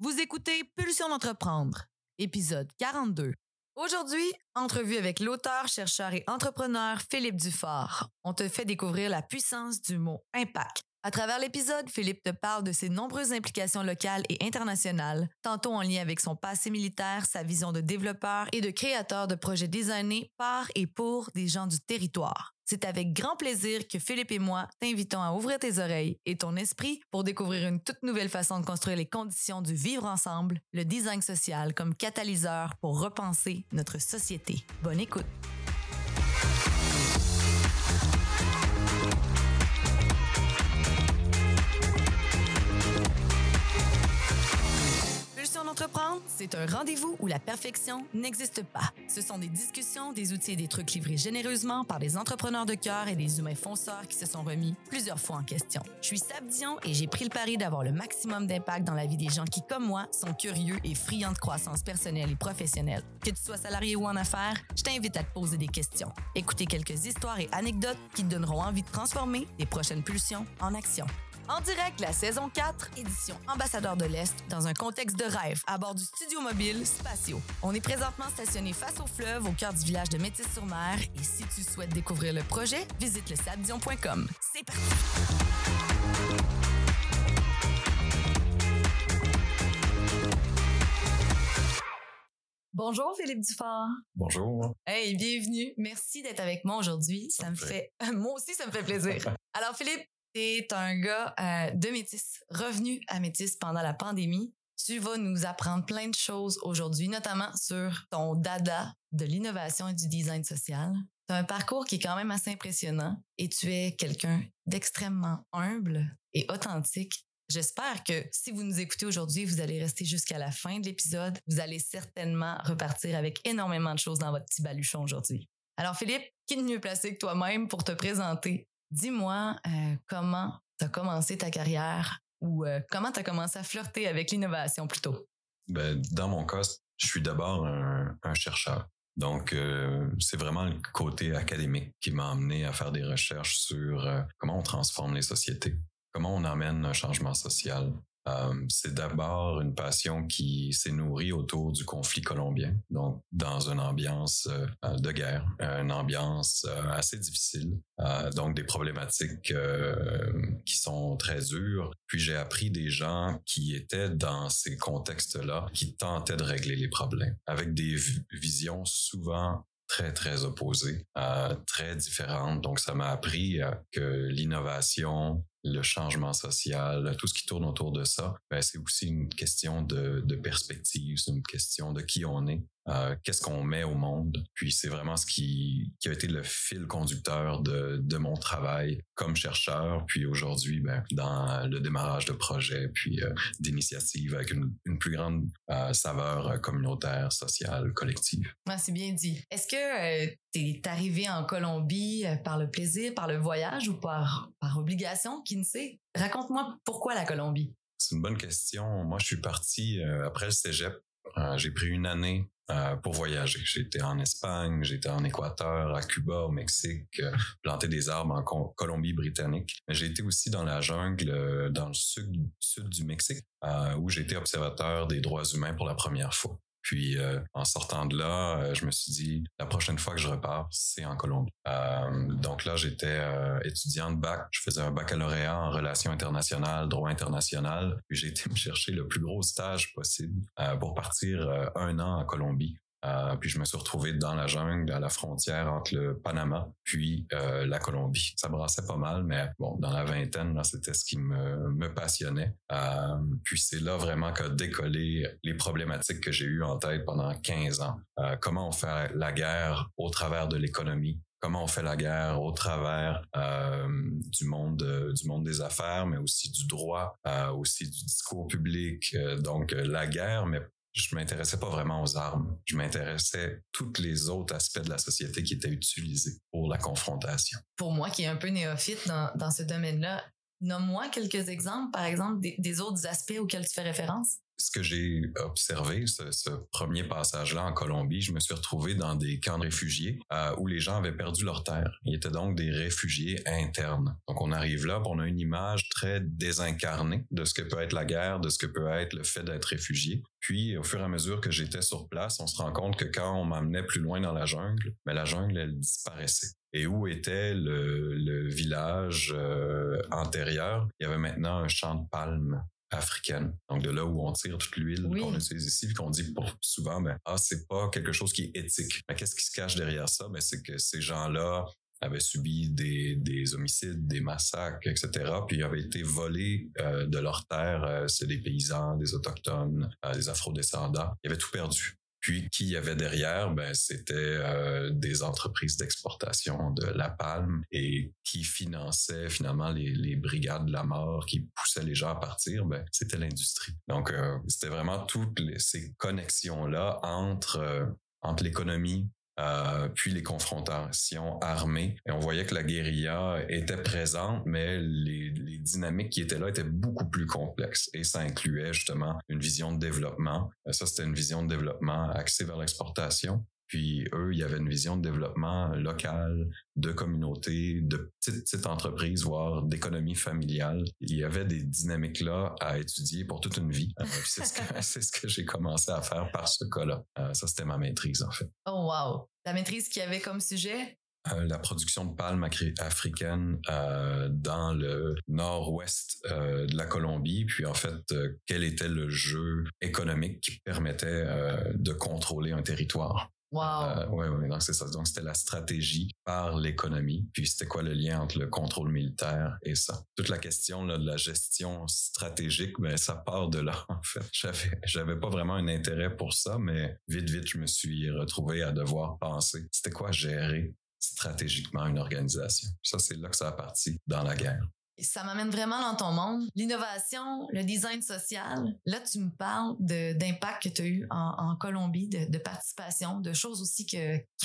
Vous écoutez Pulsion d'entreprendre, épisode 42. Aujourd'hui, entrevue avec l'auteur, chercheur et entrepreneur Philippe Dufort. On te fait découvrir la puissance du mot impact. À travers l'épisode, Philippe te parle de ses nombreuses implications locales et internationales, tantôt en lien avec son passé militaire, sa vision de développeur et de créateur de projets designés par et pour des gens du territoire. C'est avec grand plaisir que Philippe et moi t'invitons à ouvrir tes oreilles et ton esprit pour découvrir une toute nouvelle façon de construire les conditions du vivre ensemble, le design social comme catalyseur pour repenser notre société. Bonne écoute. Pulsion d'entreprendre, c'est un rendez-vous où la perfection n'existe pas. Ce sont des discussions, des outils et des trucs livrés généreusement par des entrepreneurs de cœur et des humains fonceurs qui se sont remis plusieurs fois en question. Je suis Sab Dion et j'ai pris le pari d'avoir le maximum d'impact dans la vie des gens qui, comme moi, sont curieux et friands de croissance personnelle et professionnelle. Que tu sois salarié ou en affaires, je t'invite à te poser des questions. Écouter quelques histoires et anecdotes qui te donneront envie de transformer les prochaines pulsions en action. En direct, la saison 4, édition Ambassadeur de l'Est, dans un contexte de rêve, à bord du studio mobile Spatio. On est présentement stationné face au fleuve, au cœur du village de Métis-sur-Mer, et si tu souhaites découvrir le projet, visite le sabdion.com. C'est parti! Bonjour Philippe Dufort. Bonjour. Hey, bienvenue. Merci d'être avec moi aujourd'hui. Ça me fait, moi aussi, ça me fait plaisir. Alors Philippe, t'es un gars euh, de Métis, revenu à Métis pendant la pandémie. Tu vas nous apprendre plein de choses aujourd'hui, notamment sur ton dada de l'innovation et du design social. Tu as un parcours qui est quand même assez impressionnant et tu es quelqu'un d'extrêmement humble et authentique. J'espère que si vous nous écoutez aujourd'hui, vous allez rester jusqu'à la fin de l'épisode. Vous allez certainement repartir avec énormément de choses dans votre petit baluchon aujourd'hui. Alors Philippe, qui est mieux placé que toi-même pour te présenter? Dis-moi euh, comment tu as commencé ta carrière ou euh, comment tu as commencé à flirter avec l'innovation plutôt? Ben, dans mon cas, je suis d'abord un, chercheur. Donc, euh, c'est vraiment le côté académique qui m'a amené à faire des recherches sur comment on transforme les sociétés, comment on amène un changement social. Euh, c'est d'abord une passion qui s'est nourrie autour du conflit colombien, donc dans une ambiance euh, de guerre, une ambiance euh, assez difficile, donc des problématiques qui sont très dures. Puis j'ai appris des gens qui étaient dans ces contextes-là, qui tentaient de régler les problèmes, avec des visions souvent très très opposées, très différentes. Donc ça m'a appris que l'innovation, le changement social, tout ce qui tourne autour de ça, ben, c'est aussi une question de, de perspective, c'est une question de qui on est, euh, qu'est-ce qu'on met au monde. Puis c'est vraiment ce qui, qui a été le fil conducteur de, de mon travail comme chercheur, puis aujourd'hui ben, dans le démarrage de projets, puis euh, d'initiatives avec une, une plus grande euh, saveur communautaire, sociale, collective. Ah, c'est bien dit. Est-ce que tu es arrivé en Colombie par le plaisir, par le voyage ou par, par obligation? Qui ne sait? Raconte-moi pourquoi la Colombie? C'est une bonne question. Moi, je suis parti euh, après le cégep. Euh, j'ai pris une année euh, pour voyager. J'étais en Espagne, j'étais en Équateur, à Cuba, au Mexique, euh, planter des arbres en Co- Colombie-Britannique. J'ai été aussi dans la jungle, euh, dans le sud, sud du Mexique, où été observateur des droits humains pour la première fois. Puis euh, en sortant de là, euh, je me suis dit la prochaine fois que je repars, c'est en Colombie. Euh, donc là, j'étais étudiant de bac. Je faisais un baccalauréat en relations internationales, droit international. Puis j'ai été me chercher le plus gros stage possible pour partir un an en Colombie. Euh, puis je me suis retrouvé dans la jungle, à la frontière entre le Panama puis euh, la Colombie. Ça brassait pas mal, mais bon, dans la vingtaine, c'était ce qui me, passionnait. Euh, puis c'est là vraiment qu'a décollé les problématiques que j'ai eues en tête pendant 15 ans. Comment on fait la guerre au travers de l'économie, comment on fait la guerre au travers du monde du monde des affaires, mais aussi du droit, aussi du discours public. Donc la guerre, mais je m'intéressais pas vraiment aux armes. Je m'intéressais tous les autres aspects de la société qui étaient utilisés pour la confrontation. Pour moi, qui est un peu néophyte dans, dans ce domaine-là, Nomme-moi quelques exemples, par exemple, des, autres aspects auxquels tu fais référence ce que j'ai observé, ce, premier passage-là en Colombie, je me suis retrouvé dans des camps de réfugiés euh, où les gens avaient perdu leur terre. Ils étaient donc des réfugiés internes. Donc on arrive là, on a une image très désincarnée de ce que peut être la guerre, de ce que peut être le fait d'être réfugié. Puis au fur et à mesure que j'étais sur place, on se rend compte que quand on m'amenait plus loin dans la jungle, mais ben, la jungle elle disparaissait. Et où était le, village euh, antérieur Il y avait maintenant un champ de palmes africaine. Donc de là où on tire toute l'huile qu'on utilise ici, puis qu'on dit souvent, ben ah c'est pas quelque chose qui est éthique. Mais qu'est-ce qui se cache derrière ça? Ben c'est que ces gens-là avaient subi des, des homicides, des massacres, etc. Puis ils avaient été volés euh, de leur terre. Euh, c'est des paysans, des autochtones, euh, des afrodescendants. Ils avaient tout perdu. Puis qui y avait derrière, ben c'était euh, des entreprises d'exportation de la palme et qui finançaient finalement les, brigades de la mort, qui poussaient les gens à partir. Ben c'était l'industrie. Donc euh, c'était vraiment toutes ces connexions là entre euh, entre l'économie, euh, puis les confrontations armées. Et on voyait que la guérilla était présente, mais les, dynamiques qui étaient là étaient beaucoup plus complexes. Et ça incluait justement une vision de développement. Euh, ça, c'était une vision de développement axée vers l'exportation. Puis eux, il y avait une vision de développement local, de communauté, de petites, petites entreprises, voire d'économie familiale. Il y avait des dynamiques là à étudier pour toute une vie. Euh, c'est ce que, c'est ce que j'ai commencé à faire par ce cas-là. Euh, ça, c'était ma maîtrise, en fait. Oh, wow. La maîtrise qui avait comme sujet? Euh, la production de palmes africaines euh, dans le nord-ouest euh, de la Colombie, puis en fait, quel était le jeu économique qui permettait de contrôler un territoire. Wow. Euh, ouais, donc c'est ça. Donc c'était la stratégie par l'économie. Puis c'était quoi le lien entre le contrôle militaire et ça? Toute la question de la gestion stratégique, ben ça part de là en fait. J'avais, j'avais pas vraiment un intérêt pour ça, mais vite, vite, je me suis retrouvé à devoir penser. C'était quoi gérer stratégiquement une organisation? Ça, c'est là que ça a parti dans la guerre ça m'amène vraiment dans ton monde. L'innovation, le design social. Là, tu me parles d'impact que tu as eu en, Colombie, de, participation, de choses aussi qui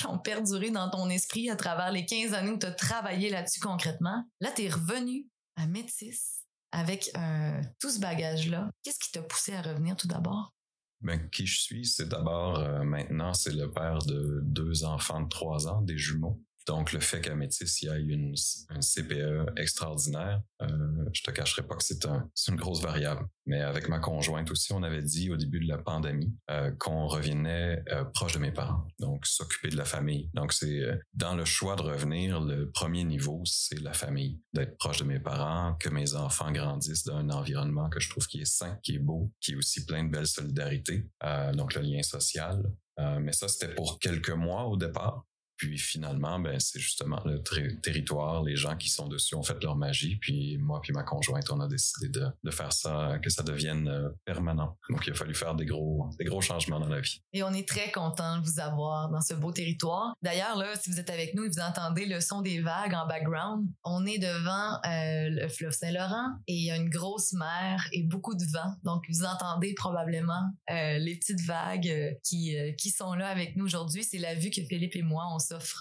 ont perduré dans ton esprit à travers les 15 années où tu as travaillé là-dessus concrètement. Là, tu es revenu à Métis avec euh, tout ce bagage-là. Qu'est-ce qui t'a poussé à revenir tout d'abord? Ben, qui je suis, c'est d'abord, euh, maintenant, c'est le père de deux enfants de trois ans, des jumeaux. Donc, le fait qu'à Métis, il y ait une, un CPE extraordinaire, euh, je te cacherai pas que c'est un, une grosse variable. Mais avec ma conjointe aussi, on avait dit au début de la pandémie euh, qu'on revenait euh, proche de mes parents, donc s'occuper de la famille. Donc, c'est dans le choix de revenir, le premier niveau, c'est la famille, d'être proche de mes parents, que mes enfants grandissent dans un environnement que je trouve qui est sain, qui est beau, qui est aussi plein de belles solidarités, donc le lien social. Mais ça, c'était pour quelques mois au départ. Puis finalement, ben, c'est justement le territoire, les gens qui sont dessus ont fait leur magie. Puis moi puis ma conjointe, on a décidé de, de faire ça, que ça devienne euh, permanent. Donc il a fallu faire des gros, des gros changements dans la vie. Et on est très content de vous avoir dans ce beau territoire. D'ailleurs, là, si vous êtes avec nous et vous entendez le son des vagues en background, on est devant euh, le fleuve Saint-Laurent et il y a une grosse mer et beaucoup de vent. Donc vous entendez probablement euh, les petites vagues qui, qui sont là avec nous aujourd'hui. C'est la vue que Philippe et moi, on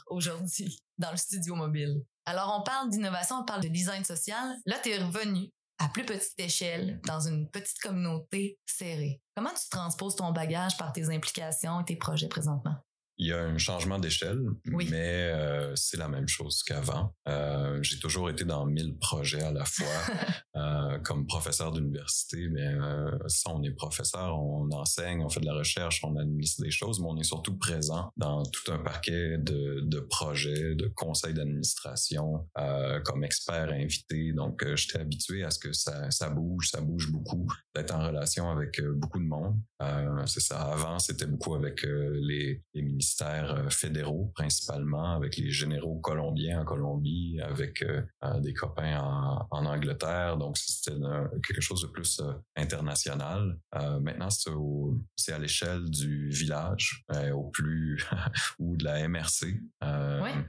aujourd'hui dans le studio mobile. Alors, on parle d'innovation, on parle de design social. Là, tu es revenu à plus petite échelle, dans une petite communauté serrée. Comment tu transposes ton bagage par tes implications et tes projets présentement? Il y a un changement d'échelle, mais euh, c'est la même chose qu'avant. Euh, j'ai toujours été dans mille projets à la fois. euh, comme professeur d'université, mais ça, on est professeur, on enseigne, on fait de la recherche, on administre des choses, mais on est surtout présent dans tout un paquet de, de projets, de conseils d'administration, comme expert invité. Donc, j'étais habitué à ce que ça, ça bouge, ça bouge beaucoup, d'être en relation avec beaucoup de monde. c'est ça. Avant, c'était beaucoup avec les, les ministères euh, fédéraux principalement, avec les généraux colombiens en Colombie, avec euh, euh, des copains en, en Angleterre. Donc c'était quelque chose de plus international. maintenant, c'est à l'échelle du village, au plus ou de la MRC.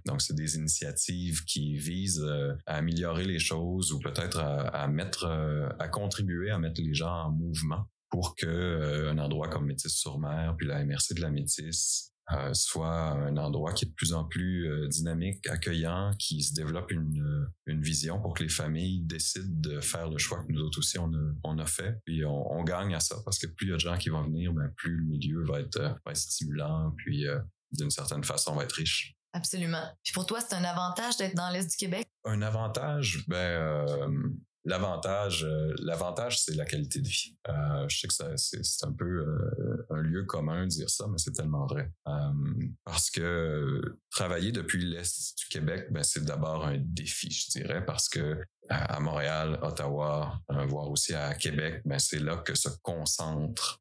Donc c'est des initiatives qui visent à améliorer les choses ou peut-être à, à mettre, à contribuer à mettre les gens en mouvement pour que un endroit comme Métis sur Mer puis la MRC de la Métis euh, soit un endroit qui est de plus en plus euh, dynamique, accueillant, qui se développe une, euh, une vision pour que les familles décident de faire le choix que nous autres aussi on a, on a fait. Puis on, on gagne à ça parce que plus il y a de gens qui vont venir, ben, plus le milieu va être, va être stimulant, puis d'une certaine façon va être riche. Absolument. Puis pour toi, c'est un avantage d'être dans l'Est du Québec? Un avantage, ben L'avantage, euh, l'avantage, c'est la qualité de vie. Euh, je sais que c'est, un peu euh, un lieu commun de dire ça, mais c'est tellement vrai. parce que travailler depuis l'est du Québec, ben, c'est d'abord un défi, je dirais, parce que à Montréal, Ottawa, voire aussi à Québec, ben c'est là que se concentrent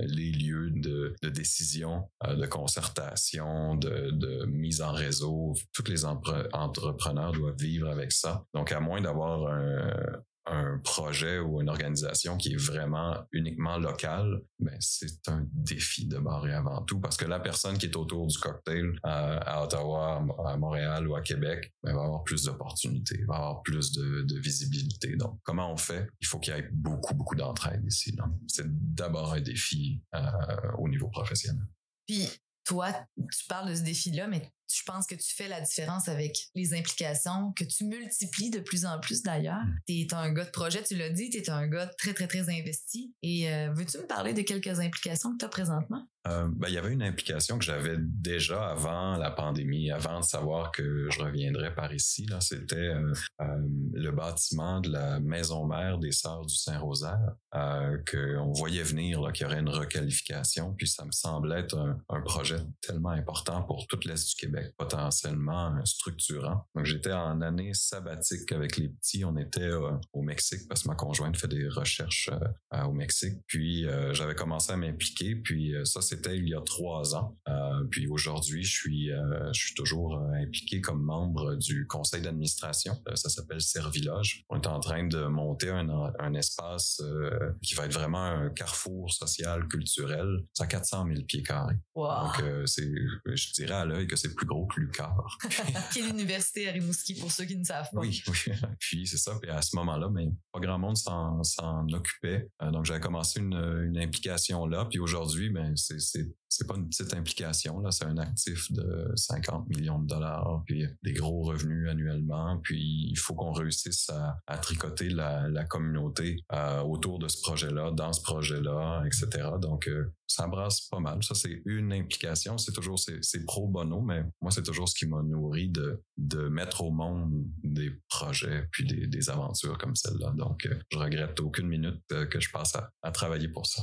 les lieux de, de décision, de concertation, de, de, mise en réseau. Tous les entrepreneurs doivent vivre avec ça. Donc, à moins d'avoir un, un projet ou une organisation qui est vraiment uniquement locale, ben c'est un défi de barrer avant tout parce que la personne qui est autour du cocktail à, Ottawa, à Montréal ou à Québec ben, va avoir plus d'opportunités, va avoir plus de, de, visibilité. Donc, comment on fait? Il faut qu'il y ait beaucoup beaucoup d'entraide ici. C'est d'abord un défi euh, au niveau professionnel. Puis toi, tu parles de ce défi-là, mais je pense que tu fais la différence avec les implications que tu multiplies de plus en plus d'ailleurs. Mm. Tu es un gars de projet, tu l'as dit, tu es un gars très, très, très investi. Et euh, veux-tu me parler de quelques implications que tu as présentement? Euh, ben, il y avait une implication que j'avais déjà avant la pandémie, avant de savoir que je reviendrais par ici. C'était euh, le bâtiment de la maison mère des Sœurs du Saint-Rosaire, qu'on voyait venir qu'il y aurait une requalification. Puis ça me semblait être un, projet tellement important pour toute l'Est du Québec potentiellement structurant. Donc j'étais en année sabbatique avec les petits. On était euh, au Mexique parce que ma conjointe fait des recherches euh, au Mexique. Puis euh, j'avais commencé à m'impliquer. Puis ça c'était il y a trois ans. puis aujourd'hui je suis je suis toujours impliqué comme membre du conseil d'administration. ça s'appelle Serviloge. On est en train de monter un, un espace qui va être vraiment un carrefour social culturel. C'est à 400 000 pieds carrés. Donc c'est je dirais à l'œil que c'est plus gros que Lucar. Quelle université à Rimouski pour ceux qui ne savent pas. Oui, oui. Puis c'est ça. Puis à ce moment-là, mais ben, pas grand monde s'en occupait. Euh, donc j'avais commencé une, une implication là. Puis aujourd'hui, ben c'est c'est pas une petite implication là, c'est un actif de 50 millions de dollars, puis des gros revenus annuellement, puis il faut qu'on réussisse à, tricoter la, communauté euh, autour de ce projet-là, dans ce projet-là, etc. Donc euh, ça brasse pas mal. Ça c'est une implication, c'est toujours pro bono, mais moi c'est toujours ce qui m'a nourri de mettre au monde des projets puis des, aventures comme celle-là. Donc euh, je regrette aucune minute que je passe à travailler pour ça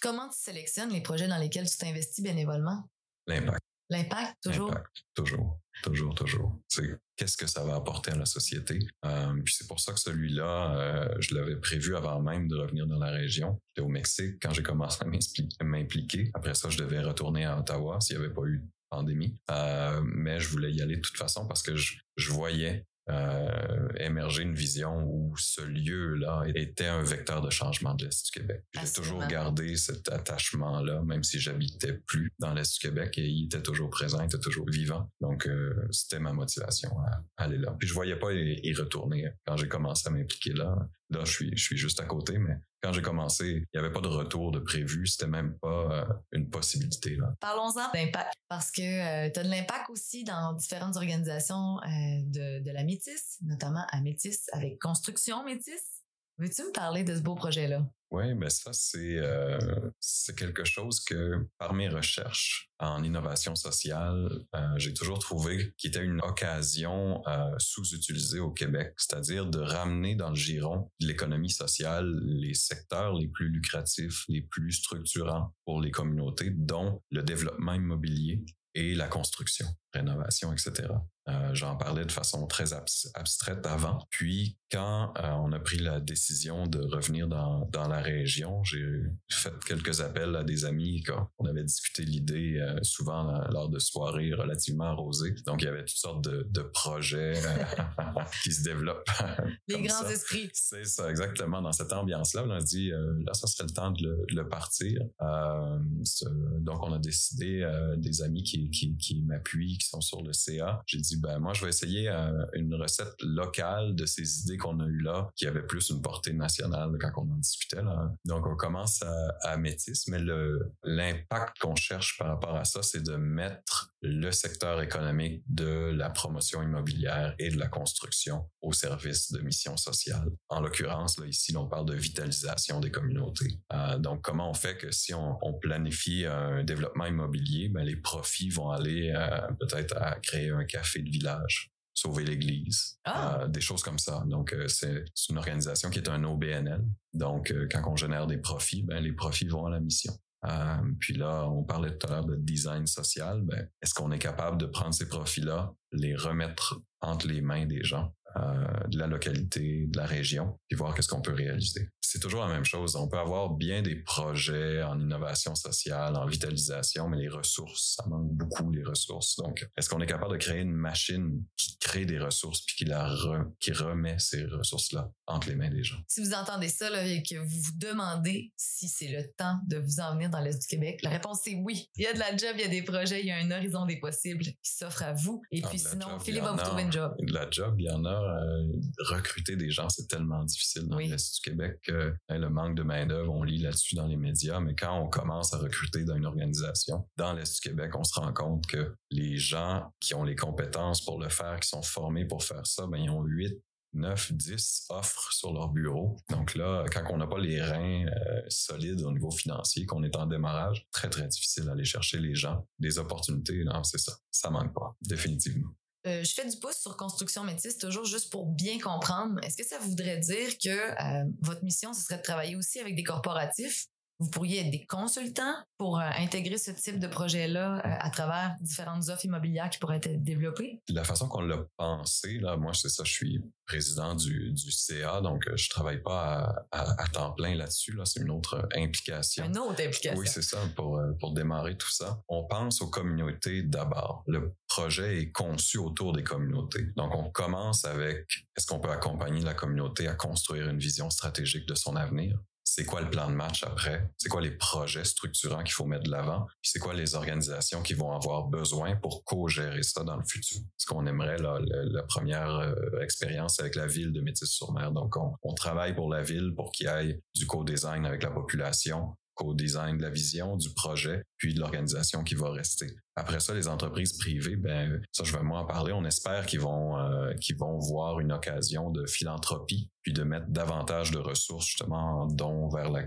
comment tu sélectionnes les projets dans lesquels tu t'investis bénévolement? L'impact. L'impact, toujours? toujours, toujours, toujours. C'est qu'est-ce que ça va apporter à la société? Euh, puis c'est pour ça que celui-là, euh, je l'avais prévu avant même de revenir dans la région. J'étais au Mexique quand j'ai commencé à m'impliquer. Après ça, je devais retourner à Ottawa s'il n'y avait pas eu de pandémie. Euh, mais je voulais y aller de toute façon parce que je, je voyais euh, émerger une vision où ce lieu-là était un vecteur de changement de l'Est du Québec. J'ai toujours gardé cet attachement-là, même si j'habitais plus dans l'Est du Québec, et il était toujours présent, il était toujours vivant. Donc, euh, c'était ma motivation à, aller là. Puis je voyais pas y, retourner quand j'ai commencé à m'impliquer là. Là, je suis, je suis juste à côté, mais quand j'ai commencé, il n'y avait pas de retour de prévu. C'était même pas euh, une possibilité. Parlons-en d'impact, parce que euh, tu as de l'impact aussi dans différentes organisations euh, de, de la Métis, notamment à Métis avec Construction Métis. Veux-tu me parler de ce beau projet-là? Oui, mais ça, c'est euh, quelque chose que, par mes recherches en innovation sociale, euh, j'ai toujours trouvé qui était une occasion euh, sous-utilisée au Québec, c'est-à-dire de ramener dans le giron de l'économie sociale les secteurs les plus lucratifs, les plus structurants pour les communautés, dont le développement immobilier et la construction, rénovation, etc. Euh, j'en parlais de façon très abstraite avant. Puis, quand euh, on a pris la décision de revenir dans, dans la région, j'ai fait quelques appels à des amis. Quand on avait discuté l'idée euh, souvent lors de soirées relativement arrosées. Donc, il y avait toutes sortes de, de projets qui se développent. Les grands esprits. C'est ça, exactement. Dans cette ambiance-là, on a dit, là, ça serait le temps de le, de le partir. donc, on a décidé, des amis qui, qui, qui m'appuient, qui sont sur le CA, j'ai dit, ben moi, je vais essayer euh, une recette locale de ces idées qu'on a eues là, qui avaient plus une portée nationale quand on en discutait. Là. Donc, on commence à, à Métis, mais l'impact qu'on cherche par rapport à ça, c'est de mettre le secteur économique de la promotion immobilière et de la construction au service de missions sociales. En l'occurrence, là, ici, on parle de vitalisation des communautés. Euh, donc, comment on fait que si on, on planifie un développement immobilier, ben, les profits vont aller euh, peut-être à créer un café de village sauver l'église, Ah. euh, des choses comme ça. Donc, euh, c'est une organisation qui est un OBNL. Donc, euh, quand on génère des profits, ben, les profits vont à la mission. Euh, puis là, on parlait tout à l'heure de design social. Ben, Est-ce qu'on est capable de prendre ces profits-là, les remettre entre les mains des gens? Euh, de la localité, de la région, puis voir qu'est-ce qu'on peut réaliser. C'est toujours la même chose. On peut avoir bien des projets en innovation sociale, en vitalisation, mais les ressources, ça manque beaucoup les ressources. Donc, est-ce qu'on est capable de créer une machine qui crée des ressources puis qui la re- qui remet ces ressources-là entre les mains des gens? Si vous entendez ça là, et que vous vous demandez si c'est le temps de vous en venir dans l'Est du Québec, la réponse c'est oui. Il y a de la job, il y a des projets, il y a un horizon des possibles qui s'offre à vous. Et Ah, puis sinon, job, Philippe va vous trouver une job. De la job, il y en a. euh, recruter des gens, c'est tellement difficile dans Oui. l'Est du Québec. que, hein, le manque de main-d'œuvre, on lit là-dessus dans les médias, mais quand on commence à recruter dans une organisation, dans l'Est du Québec, on se rend compte que les gens qui ont les compétences pour le faire, qui sont formés pour faire ça, ben, ils ont 8, 9, 10 offres sur leur bureau. Donc là, quand on n'a pas les reins euh, solides au niveau financier, qu'on est en démarrage, très, très difficile d'aller chercher les gens. Des opportunités, non, c'est ça. Ça manque pas, définitivement. Euh, je fais du pouce sur construction métisse, toujours juste pour bien comprendre. Est-ce que ça voudrait dire que euh, votre mission, ce serait de travailler aussi avec des corporatifs? Vous pourriez être des consultants pour euh, intégrer ce type de projet-là euh, à travers différentes offres immobilières qui pourraient être développées? la façon qu'on l'a pensé, là, moi, c'est ça, je suis président du, du CA, donc euh, je travaille pas à, à- à temps plein là-dessus, là, c'est une autre implication. Une autre implication. Oui, c'est ça, pour, pour démarrer tout ça. On pense aux communautés d'abord. Le projet est conçu autour des communautés. Donc, on commence avec, est-ce qu'on peut accompagner la communauté à construire une vision stratégique de son avenir? C'est quoi le plan de match après? C'est quoi les projets structurants qu'il faut mettre de l'avant? Puis c'est quoi les organisations qui vont avoir besoin pour co-gérer ça dans le futur? Ce qu'on aimerait, là, la première euh, expérience avec la ville de Métis-sur-Mer. Donc, on, on travaille pour la ville pour qu'il y ait du co-design avec la population, co-design de la vision, du projet, puis de l'organisation qui va rester. Après ça, les entreprises privées, ben ça, je vais moi en parler. On espère qu'ils vont euh, qu'ils vont voir une occasion de philanthropie, puis de mettre davantage de ressources justement en dons vers la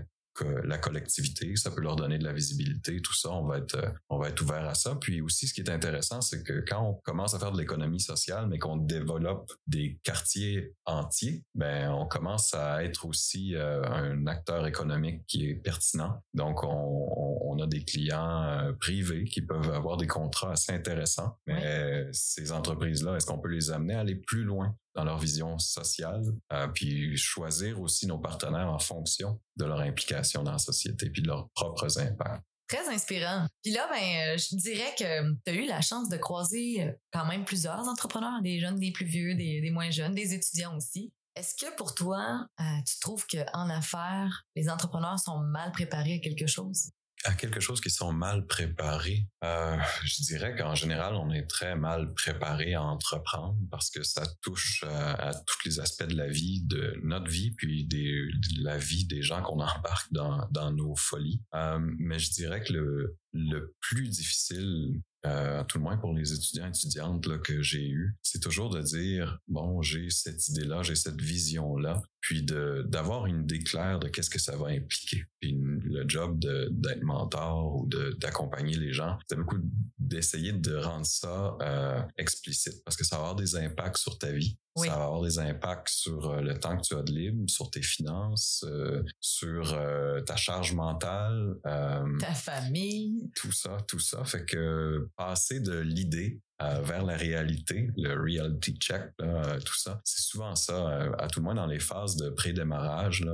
la collectivité, ça peut leur donner de la visibilité, tout ça, on va être euh, on va être ouvert à ça. Puis aussi, ce qui est intéressant, c'est que quand on commence à faire de l'économie sociale, mais qu'on développe des quartiers entiers, ben on commence à être aussi euh, un acteur économique qui est pertinent. Donc, on, on- on a des clients euh, privés qui peuvent avoir des contrats assez intéressants. Mais ces entreprises-là, est-ce qu'on peut les amener à aller plus loin? Dans leur vision sociale, euh, puis choisir aussi nos partenaires en fonction de leur implication dans la société, puis de leurs propres impacts. Très inspirant. Puis là, ben, euh, je dirais que tu as eu la chance de croiser euh, quand même plusieurs entrepreneurs, des jeunes, des plus vieux, des, des moins jeunes, des étudiants aussi. Est-ce que pour toi, euh, tu trouves qu'en affaires, les entrepreneurs sont mal préparés à quelque chose? À quelque chose qui sont mal préparés. Euh, je dirais qu'en général, on est très mal préparé à entreprendre parce que ça touche euh, à tous les aspects de la vie, de notre vie, puis de la vie des gens qu'on embarque dans, dans nos folies. Euh, mais je dirais que le, le plus difficile, euh, à tout le moins pour les étudiants et étudiantes que j'ai eu, c'est toujours de dire, bon, j'ai cette idée-là, j'ai cette vision-là, puis d'avoir une idée claire de qu'est-ce que ça va impliquer. Puis le job d'être mentor ou d'accompagner les gens, c'est beaucoup d'essayer de rendre ça euh, explicite parce que ça va avoir des impacts sur ta vie. Oui. Ça va avoir des impacts sur euh, le temps que tu as de libre, sur tes finances, euh, sur euh, ta charge mentale. euh, Ta famille? tout ça, tout ça. Fait que passer de l'idée euh, vers la réalité, le reality check, euh, tout ça, c'est souvent ça, euh, à tout le moins dans les phases de pré-démarrage.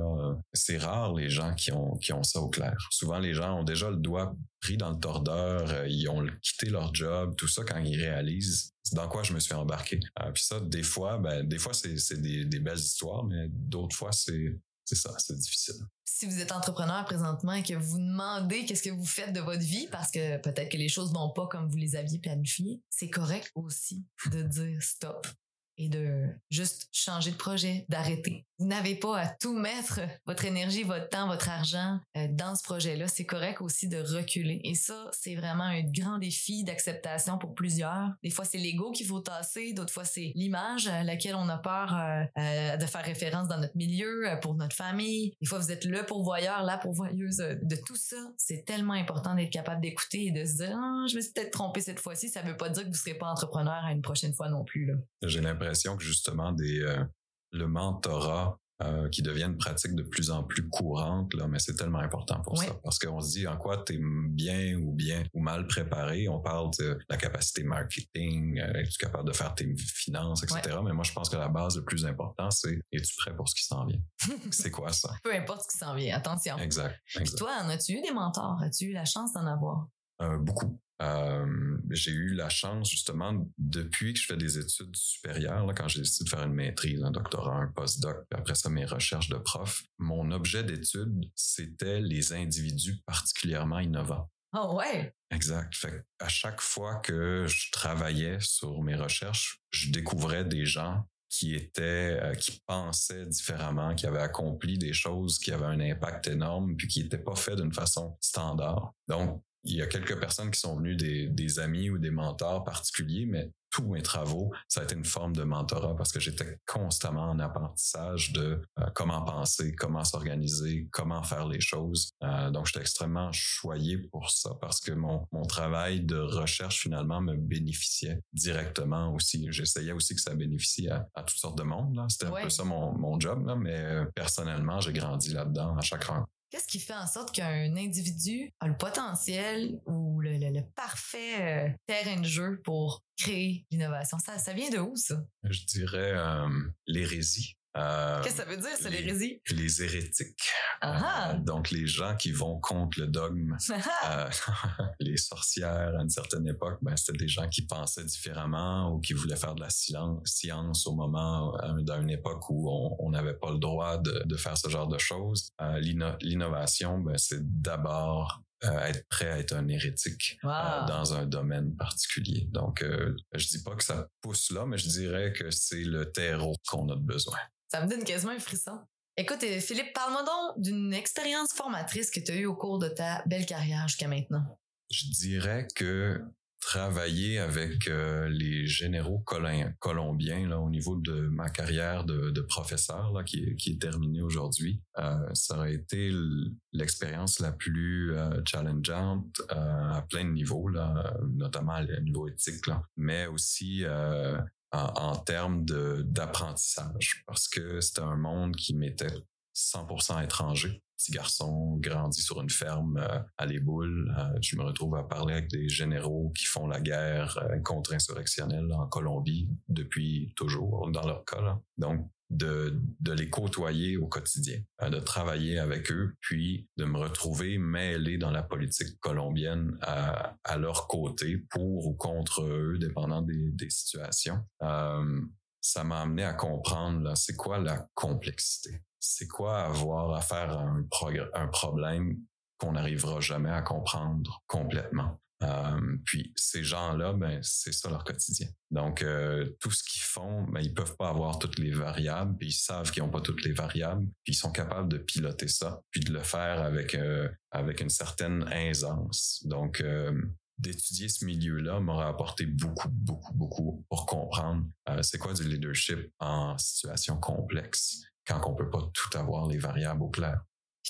c'est rare les gens qui ont, qui ont ça au clair. Souvent, les gens ont déjà le doigt pris dans le tordeur, ils ont quitté leur job, tout ça quand ils réalisent dans quoi je me suis embarqué. Puis ça, des fois, ben, des fois c'est des belles histoires, mais d'autres fois c'est c'est ça, c'est difficile. Si vous êtes entrepreneur présentement et que vous demandez qu'est-ce que vous faites de votre vie parce que peut-être que les choses vont pas comme vous les aviez planifiées, c'est correct aussi de dire stop et de juste changer de projet, d'arrêter. Vous n'avez pas à tout mettre votre énergie, votre temps, votre argent euh, dans ce projet-là. C'est correct aussi de reculer. Et ça, c'est vraiment un grand défi d'acceptation pour plusieurs. Des fois, c'est l'ego qu'il faut tasser. D'autres fois, c'est l'image à laquelle on a peur euh, euh, de faire référence dans notre milieu, pour notre famille. Des fois, vous êtes le pourvoyeur, la pourvoyeuse de tout ça. C'est tellement important d'être capable d'écouter et de se dire, ah, je me suis peut-être trompé cette fois-ci. Ça veut pas dire que vous serez pas entrepreneur à une prochaine fois non plus. J'ai l'impression que justement des, le mentorat euh, qui devient une pratique de plus en plus courante, là, mais c'est tellement important pour ça. Parce qu'on se dit en quoi tu es bien ou bien ou mal préparé? On parle de la capacité marketing, euh, es-tu capable de faire tes finances, etc. Mais moi, je pense que la base le plus important, c'est es-tu prêt pour ce qui s'en vient? c'est quoi ça? Peu importe ce qui s'en vient, attention. Exact. exact. toi, en as-tu eu des mentors? As-tu eu la chance d'en avoir? Euh, beaucoup. Euh, j'ai eu la chance justement depuis que je fais des études supérieures, là, quand j'ai décidé de faire une maîtrise, un doctorat, un postdoc, puis après ça mes recherches de prof. Mon objet d'étude, c'était les individus particulièrement innovants. Oh ouais? Exact. Fait à chaque fois que je travaillais sur mes recherches, je découvrais des gens qui étaient, euh, qui pensaient différemment, qui avaient accompli des choses qui avaient un impact énorme, puis qui n'étaient pas faits d'une façon standard. Donc, il y a quelques personnes qui sont venues des, amis ou des mentors particuliers, mais tous mes travaux, ça a été une forme de mentorat parce que j'étais constamment en apprentissage de euh, comment penser, comment s'organiser, comment faire les choses. Euh, donc, j'étais extrêmement choyé pour ça parce que mon, travail de recherche finalement me bénéficiait directement aussi. J'essayais aussi que ça bénéficie à, toutes sortes de monde. C'était un peu ça mon, job, mais euh, personnellement, j'ai grandi là-dedans à chaque rencontre. Qu'est-ce qui fait en sorte qu'un individu a le potentiel ou le, parfait euh, terrain de jeu pour créer l'innovation? Ça, vient de où, ça? Je dirais euh, l'hérésie. Euh, Qu'est-ce que ça veut dire, ça, l'hérésie? Les hérétiques. Euh, donc, les gens qui vont contre le dogme. euh, les sorcières, à une certaine époque, ben, c'était des gens qui pensaient différemment ou qui voulaient faire de la science au moment, euh, d'une époque où on n'avait pas le droit de, de, faire ce genre de choses. L'innovation, ben, c'est d'abord être prêt à être un hérétique dans un domaine particulier. Donc, euh, je dis pas que ça pousse là, mais je dirais que c'est le terreau qu'on a besoin. Ça me donne quasiment un frisson. Écoute, euh, Philippe, parle-moi donc d'une expérience formatrice que tu as eue au cours de ta belle carrière jusqu'à maintenant. Je dirais que travailler avec euh, les généraux colombiens là, au niveau de ma carrière de, professeur là, qui, est terminée aujourd'hui, euh, ça aurait été l'expérience la plus challengeante à plein de niveaux, là, notamment à niveau éthique, là, mais aussi termes d'apprentissage parce que c'était un monde qui m'était 100% étranger. Petit garçon grandi sur une ferme euh, à Les Boules. Euh, je me retrouve à parler avec des généraux qui font la guerre euh, contre-insurrectionnelle en Colombie depuis toujours, dans leur cas. De, les côtoyer au quotidien, euh, de travailler avec eux, puis de me retrouver mêlé dans la politique colombienne à, à leur côté, pour ou contre eux, dépendant des, situations. Euh, ça m'a amené à comprendre, c'est quoi la complexité? C'est quoi avoir à faire un, un problème qu'on n'arrivera jamais à comprendre complètement? Euh, puis ces gens-là, ben c'est ça leur quotidien. Donc euh, tout ce qu'ils font, ben ils peuvent pas avoir toutes les variables, puis ils savent qu'ils ont pas toutes les variables, puis ils sont capables de piloter ça, puis de le faire avec euh, avec une certaine aisance. Donc d'étudier ce milieu-là m'aurait apporté beaucoup, beaucoup, beaucoup pour comprendre c'est quoi du leadership en situation complexe quand on peut pas tout avoir les variables au clair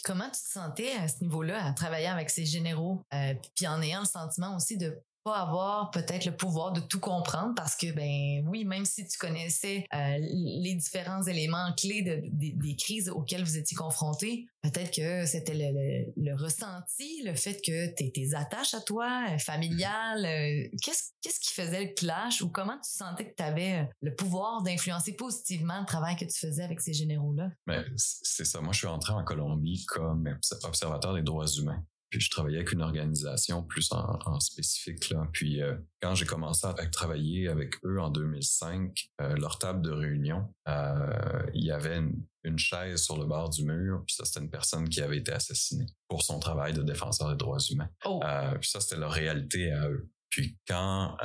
comment tu te sentais à ce niveau-là, à travailler avec ces généraux, euh, puis en ayant le sentiment aussi de avoir peut-être le pouvoir de tout comprendre parce que ben oui même si tu connaissais euh, les différents éléments clés de, des crises auxquelles vous étiez confrontés peut-être que c'était le, le, ressenti le fait que tes, attaches à toi euh, familiales euh, qu'est-ce qui faisait le clash ou comment tu sentais que tu avais le pouvoir d'influencer positivement le travail que tu faisais avec ces généraux là mais c'est ça. Moi je suis entré en Colombie comme observateur des droits humains Puis je travaillais avec une organisation plus en, spécifique. Là. Puis euh, quand j'ai commencé à, travailler avec eux en 2005, euh, leur table de réunion, euh, il y avait une, chaise sur le bord du mur. Puis ça, c'était une personne qui avait été assassinée pour son travail de défenseur des droits humains. Oh. puis ça, c'était leur réalité à eux. Puis quand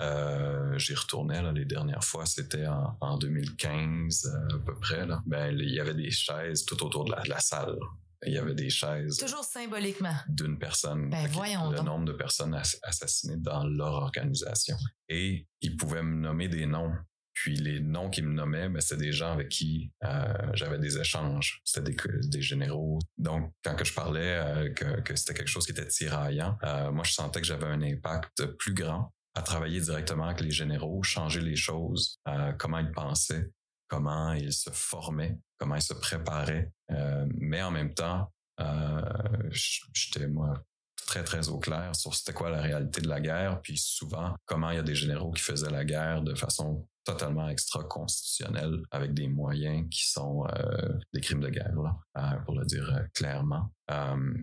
j'y retournais là, les dernières fois, c'était en, 2015 à peu près, là, ben, il y avait des chaises tout autour de la salle il y avait des chaises. Toujours symboliquement. D'une personne. Ben, voyons le nombre de personnes assassinées dans leur organisation. Et ils pouvaient me nommer des noms. Puis les noms qu'ils me nommaient, ben, c'était des gens avec qui euh, j'avais des échanges. C'était des, des, généraux. Donc, quand que je parlais euh, que, que c'était quelque chose qui était tiraillant, euh, moi, je sentais que j'avais un impact plus grand à travailler directement avec les généraux, changer les choses, comment ils pensaient, comment ils se formaient, comment ils se préparaient. Euh, mais en même temps, euh, j'étais moi très très au clair sur c'était quoi la réalité de la guerre, puis souvent comment il y a des généraux qui faisaient la guerre de façon totalement extra-constitutionnelle avec des moyens qui sont euh, des crimes de guerre, là, pour le dire clairement.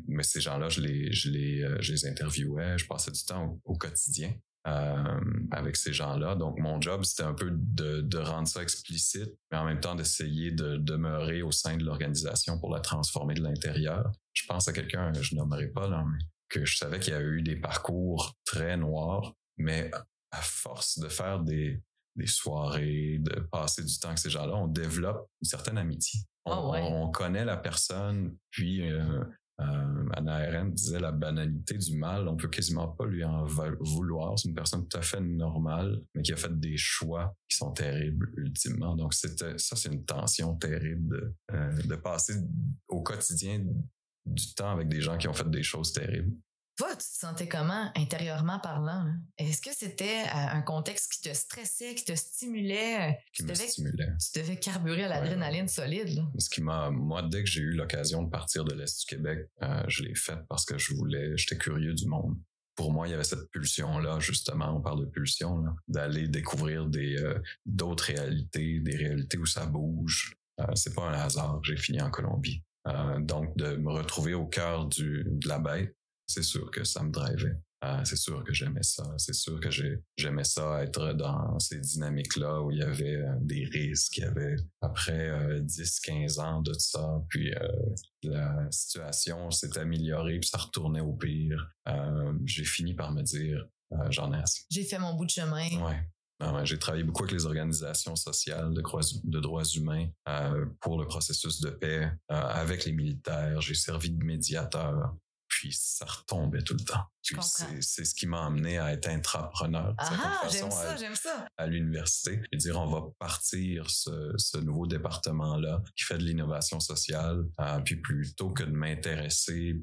mais ces gens-là, je les interviewais, je passais du temps au quotidien euh, avec ces gens-là. Donc, mon job, c'était un peu de, de, rendre ça explicite, mais en même temps d'essayer de demeurer au sein de l'organisation pour la transformer de l'intérieur. Je pense à quelqu'un, je nommerai pas, là, mais que je savais qu'il y a eu des parcours très noirs, mais à force de faire des, des soirées, de passer du temps avec ces gens-là, on développe une certaine amitié. On, ah on connaît la personne, puis euh, euh, Anna Arendt disait la banalité du mal, on peut quasiment pas lui en vouloir. C'est une personne tout à fait normale, mais qui a fait des choix qui sont terribles ultimement. Donc c'était ça, c'est une tension terrible de, euh, passer au quotidien du temps avec des gens qui ont fait des choses terribles. Toi, tu te sentais comment intérieurement parlant? Est-ce que c'était euh, un contexte qui te stressait, qui te stimulait? Euh, qui me stimulait. Tu devais carburer à l'adrénaline solide. Ce qui m'a, moi, dès que j'ai eu l'occasion de partir de l'Est du Québec, euh, je l'ai fait parce que je voulais, j'étais curieux du monde pour moi, il y avait cette pulsion-là, justement, on parle de pulsion, d'aller découvrir des d'autres réalités, des réalités où ça bouge. c'est pas un hasard, j'ai fini en Colombie. donc, de me retrouver au cœur du, de la bête, c'est sûr que ça me drivait. Euh, c'est sûr que j'aimais ça. C'est sûr que j'aimais ça être dans ces dynamiques-là où il y avait euh, des risques. Il y avait après 10-15 euh, ans de ça, puis la situation s'est améliorée, puis ça retournait au pire. j'ai fini par me dire, j'en ai assez. J'ai fait mon bout de chemin. Ouais. j'ai travaillé beaucoup avec les organisations sociales de, de droits humains pour le processus de paix, avec les militaires. J'ai servi de médiateur puis ça retombait tout le temps. C'est ce qui m'a amené à être intrapreneur. Ah, j'aime ça, j'aime ça. À l'université, et dire on va partir ce, ce nouveau département-là qui fait de l'innovation sociale, euh, puis plutôt que de m'intéresser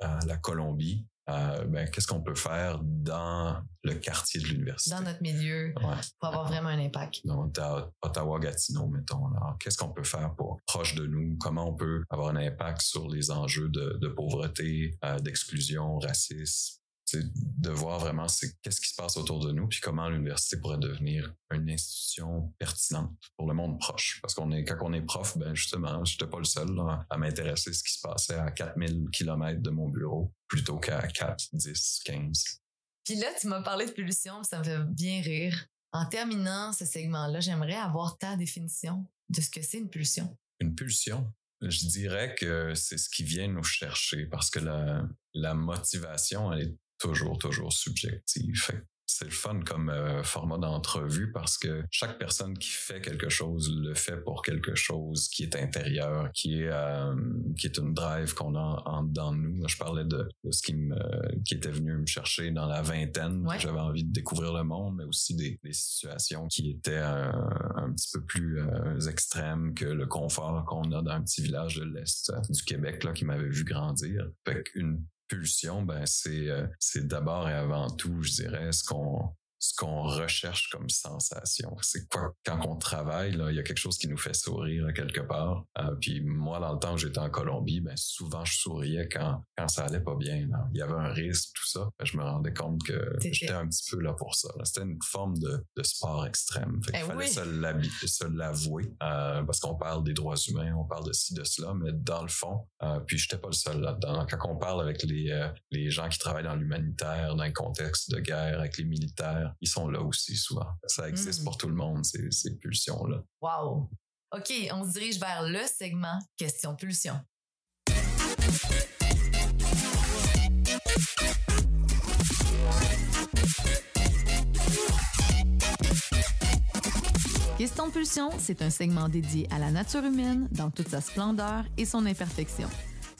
à la Colombie, euh, ben, qu'est-ce qu'on peut faire dans le quartier de l'université? Dans notre milieu, pour avoir vraiment un impact. Donc, Ottawa-Gatineau, mettons. Qu'est-ce qu'on peut faire pour proche de nous? Comment on peut avoir un impact sur les enjeux de, de pauvreté, euh, d'exclusion, racisme, de voir vraiment qu'est-ce qui se passe autour de nous, puis comment l'université pourrait devenir une institution pertinente pour le monde proche. Parce qu'on est, quand on est prof, ben justement, j'étais pas le seul à m'intéresser à ce qui se passait à 4000 kilomètres de mon bureau, plutôt qu'à 4, 10, 15. Puis là, tu m'as parlé de pulsion, ça me fait bien rire. En terminant ce segment-là, j'aimerais avoir ta définition de ce que c'est une pulsion. Une pulsion? Je dirais que c'est ce qui vient nous chercher parce que la, la motivation, elle est toujours, toujours subjectif. C'est le fun comme euh, format d'entrevue parce que chaque personne qui fait quelque chose le fait pour quelque chose qui est intérieur, qui est euh, qui est une drive qu'on a en dedans de nous. je parlais de, ce qui me qui était venu me chercher dans la vingtaine. J'avais envie de découvrir le monde, mais aussi des, situations qui étaient euh, un petit peu plus extrêmes que le confort qu'on a dans un petit village de l'est du Québec là qui m'avait vu grandir. Fait qu'une pulsion, ben c'est euh, c'est d'abord et avant tout, je dirais, ce qu'on ce qu'on recherche comme sensation. C'est quoi quand on travaille là, il y a quelque chose qui nous fait sourire quelque part. Euh, puis moi, dans le temps où j'étais en Colombie, ben souvent je souriais quand quand ça allait pas bien. Il y avait un risque, tout ça. Ben, je me rendais compte que j'étais un petit peu là pour ça. C'était une forme de, de sport extrême. Fait il eh fallait se l'avouer euh, parce qu'on parle des droits humains, on parle de ci, de cela, mais dans le fond, euh, puis j'étais pas le seul là-dedans. Quand on parle avec les, euh, les gens qui travaillent dans l'humanitaire, dans le contexte de guerre, avec les militaires, ils sont là aussi souvent. Ça existe hmm. pour tout le monde, ces, ces pulsions-là. Wow! OK, on se dirige vers le segment Question pulsion. Question Pulsion, c'est un segment dédié à la nature humaine dans toute sa splendeur et son imperfection.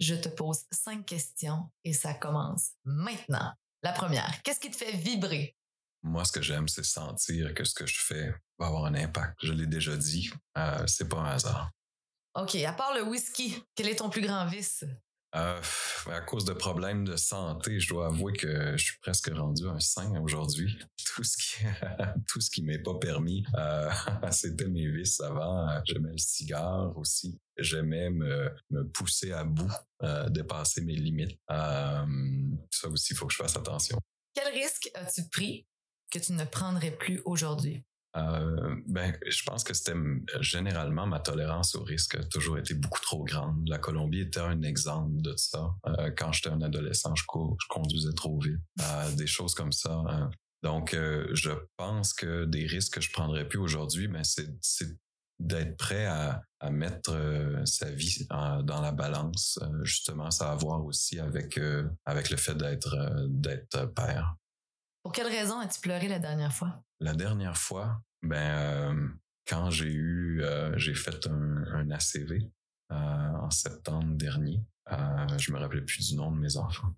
Je te pose cinq questions et ça commence maintenant. La première, qu'est-ce qui te fait vibrer? Moi, ce que j'aime, c'est sentir que ce que je fais va avoir un impact. Je l'ai déjà dit, euh, c'est pas un hasard. OK, à part le whisky, quel est ton plus grand vice? Euh, à cause de problèmes de santé, je dois avouer que je suis presque rendu un saint aujourd'hui. Tout ce qui, tout ce qui m'est pas permis, euh, c'était mes vices avant. J'aimais le cigare aussi. J'aimais me, pousser à bout, euh, dépasser mes limites. Euh, ça aussi, il faut que je fasse attention. Quel risque as-tu pris que tu ne prendrais plus aujourd'hui? Euh, ben, je pense que c'était généralement ma tolérance au risque a toujours été beaucoup trop grande. La Colombie était un exemple de ça. Euh, quand j'étais un adolescent, je, conduisais trop vite. Euh, des choses comme ça. Hein. Donc, je pense que des risques que je prendrais plus aujourd'hui, ben, c'est d'être prêt à, à mettre sa vie dans la balance. justement, ça a à voir aussi avec avec le fait d'être d'être père. Pour quelle raison as-tu pleuré la dernière fois? La dernière fois, ben, euh, quand j'ai eu, euh, j'ai fait un, ACV euh, en septembre dernier, je me rappelais plus du nom de mes enfants.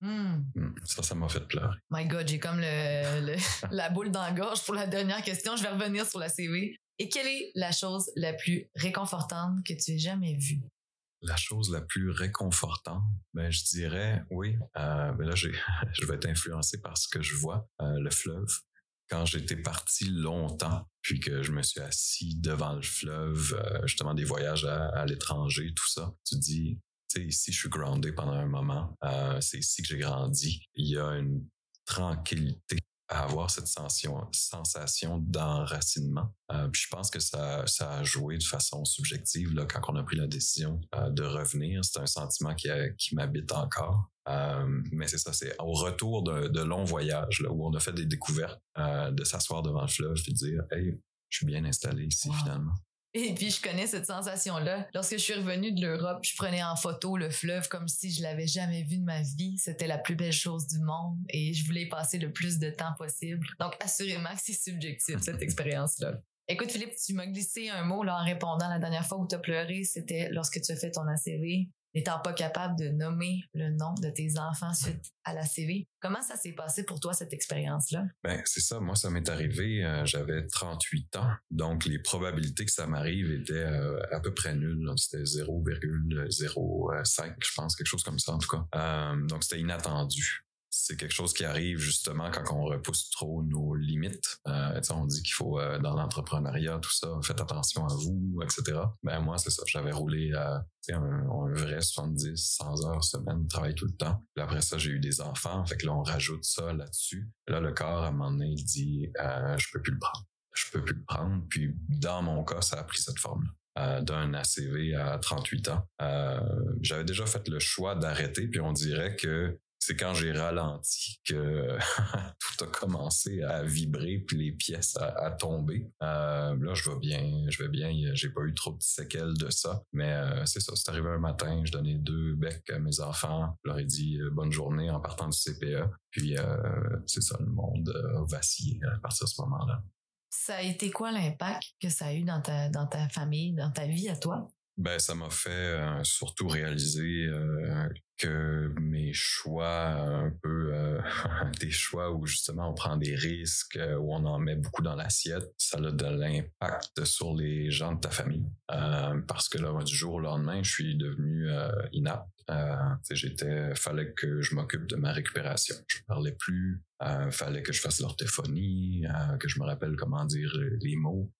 Hmm. Hmm. Ça, ça m'a fait pleurer. My God, j'ai comme le, la boule dans la gorge pour la dernière question. Je vais revenir sur la CV. Et quelle est la chose la plus réconfortante que tu aies jamais vue? La chose la plus réconfortante, ben je dirais oui. Euh, ben là, je vais être influencé par ce que je vois, euh, le fleuve. Quand j'étais parti longtemps, puis que je me suis assis devant le fleuve, euh, justement des voyages à, l'étranger, tout ça, tu dis, tu sais, ici je suis groundé pendant un moment, c'est ici que j'ai grandi. Il y a une tranquillité à avoir cette sensation, sensation d'enracinement. Euh, puis je pense que ça, ça a joué de façon subjective là, quand on a pris la décision euh, de revenir. C'est un sentiment qui, qui m'habite encore. Euh, mais c'est ça, c'est au retour de, de longs voyages là, où on a fait des découvertes, de s'asseoir devant le fleuve et de dire Hey, je suis bien installé ici finalement. Et puis, je connais cette sensation-là. Lorsque je suis revenue de l'Europe, je prenais en photo le fleuve comme si je l'avais jamais vu de ma vie. C'était la plus belle chose du monde et je voulais y passer le plus de temps possible. Donc, assurément que c'est subjectif, cette expérience-là. Écoute, Philippe, tu m'as glissé un mot là, en répondant la dernière fois où tu as pleuré. C'était lorsque tu as fait ton ACV n'étant pas capable de nommer le nom de tes enfants suite à la CV. Comment ça s'est passé pour toi, cette expérience-là? Ben, c'est ça. Moi, ça m'est arrivé, euh, j'avais 38 ans. Donc, les probabilités que ça m'arrive étaient euh, à peu près nulles. C'était 0,05, je pense, quelque chose comme ça, en tout cas. Euh, donc, c'était inattendu c'est quelque chose qui arrive justement quand on repousse trop nos limites. Euh, on dit qu'il faut euh, dans l'entrepreneuriat tout ça, faites attention à vous, etc. Ben moi c'est ça, j'avais roulé à un, un vrai 70, 100 heures semaine, travaille tout le temps. Puis après ça j'ai eu des enfants, fait que là on rajoute ça là-dessus. Là le corps à un moment donné il dit euh, je peux plus le prendre, je peux plus le prendre. Puis dans mon cas ça a pris cette forme-là. Euh, d'un ACV à 38 ans. Euh, j'avais déjà fait le choix d'arrêter, puis on dirait que c'est quand j'ai ralenti que tout a commencé à vibrer puis les pièces à, tomber. Euh, là, je vais bien, je vais bien. J'ai pas eu trop de séquelles de ça, mais euh, c'est ça. C'est arrivé un matin, je donnais deux becs à mes enfants. Je leur ai dit euh, bonne journée en partant du CPE. Puis c'est ça, le monde a vacillé à partir de ce moment-là. Ça a été quoi l'impact que ça a eu dans ta, dans ta famille, dans ta vie à toi? Ben, ça m'a fait surtout réaliser que mes choix un peu euh, des choix où justement on prend des risques euh, où on en met beaucoup dans l'assiette ça a de l'impact sur les gens de ta famille. Euh, parce que là du jour au lendemain je suis devenu inapte. J'étais fallait que je m'occupe de ma récupération. Je parlais plus fallait que je fasse l'orthophonie que je me rappelle comment dire les mots.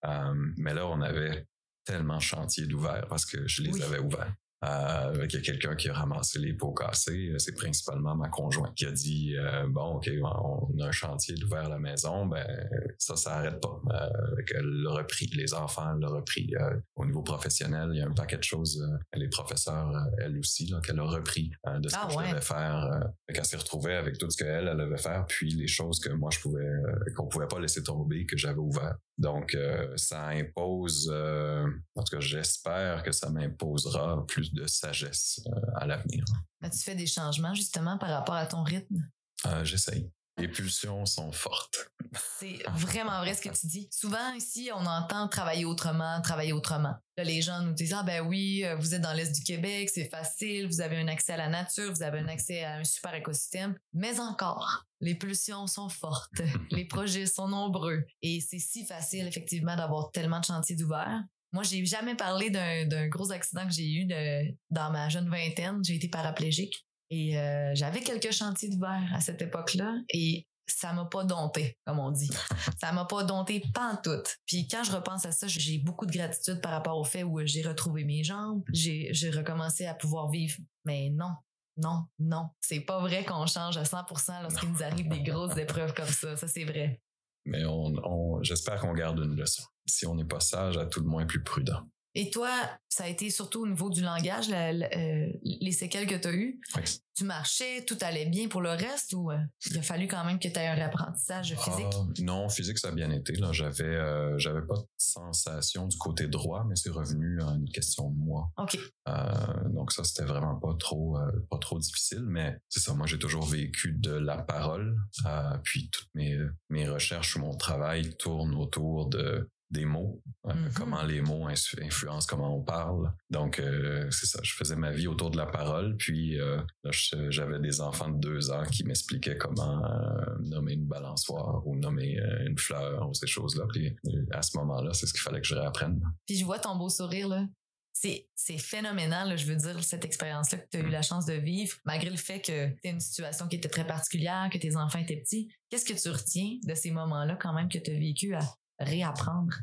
Mais là on avait tellement chantier d'ouvert parce que je les avais ouverts. Euh, y a quelqu'un qui a ramassé les pots cassés. C'est principalement ma conjointe qui a dit euh, bon, ok, on a un chantier d'ouvert à la maison, ben ça, ça arrête pas. Euh, elle l'a repris, les enfants l'ont repris. Euh, au niveau professionnel, il y a un paquet de choses. Euh, les professeurs, elle aussi, qu'elle a repris de ce ah que je devais faire. qu'elle s'est retrouvée avec tout ce qu'elle, elle devait faire, puis les choses que moi je pouvais, qu'on pouvait pas laisser tomber, que j'avais ouvert. Donc, ça impose, en tout cas, j'espère que ça m'imposera plus de sagesse euh, à l'avenir. tu fais des changements justement par rapport à ton rythme? Euh, j'essaye. Les pulsions sont fortes. C'est vraiment vrai ce que tu dis. Souvent ici, on entend travailler autrement, travailler autrement. Là, les gens nous disent ah ben oui, euh, vous êtes dans l'est du Québec, c'est facile, vous avez un accès à la nature, vous avez un accès à un super écosystème. Mais encore, les pulsions sont fortes, les projets sont nombreux et c'est si facile effectivement d'avoir tellement de chantiers d'ouvert. Moi, j'ai jamais parlé d'un gros accident que j'ai eu de, dans ma jeune vingtaine. J'ai été paraplégique et euh, j'avais quelques chantiers d'hiver à cette époque-là et ça m'a pas dompté, comme on dit. ça m'a pas dompté tout. Puis quand je repense à ça, j'ai beaucoup de gratitude par rapport au fait où j'ai retrouvé mes jambes, j'ai recommencé à pouvoir vivre. Mais non, non, non, c'est pas vrai qu'on change à 100% lorsqu'il nous arrive des grosses épreuves comme ça. Ça, c'est vrai. Mais on j'espère qu'on garde une leçon si on n'est pas sage, à tout le moins plus prudent. Et toi, ça a été surtout au niveau du langage, euh, les séquelles que tu as eues. Tu marchais, tout allait bien pour le reste ou euh, il a fallu quand même que tu aies un réapprentissage physique? Ah, non, physique, ça a bien été. Là. J'avais, euh, j'avais pas de sensation du côté droit, mais c'est revenu à une question de moi. OK. donc ça, c'était vraiment pas trop, pas trop difficile, mais c'est ça. Moi, j'ai toujours vécu de la parole. puis toutes mes, mes recherches ou mon travail tournent autour de des mots, euh, mm-hmm. comment les mots influencent comment on parle. Donc, euh, c'est ça, je faisais ma vie autour de la parole, puis euh, j'avais des enfants de deux ans qui m'expliquaient comment nommer une balançoire ou nommer une fleur ou ces choses-là. Puis à ce moment-là, c'est ce qu'il fallait que je réapprenne. Puis je vois ton beau sourire, là. C'est, phénoménal, je veux dire, cette expérience-là que tu as eu mm. la chance de vivre, malgré le fait que tu une situation qui était très particulière, que tes enfants étaient petits. Qu'est-ce que tu retiens de ces moments-là quand même que tu as vécu à, réapprendre?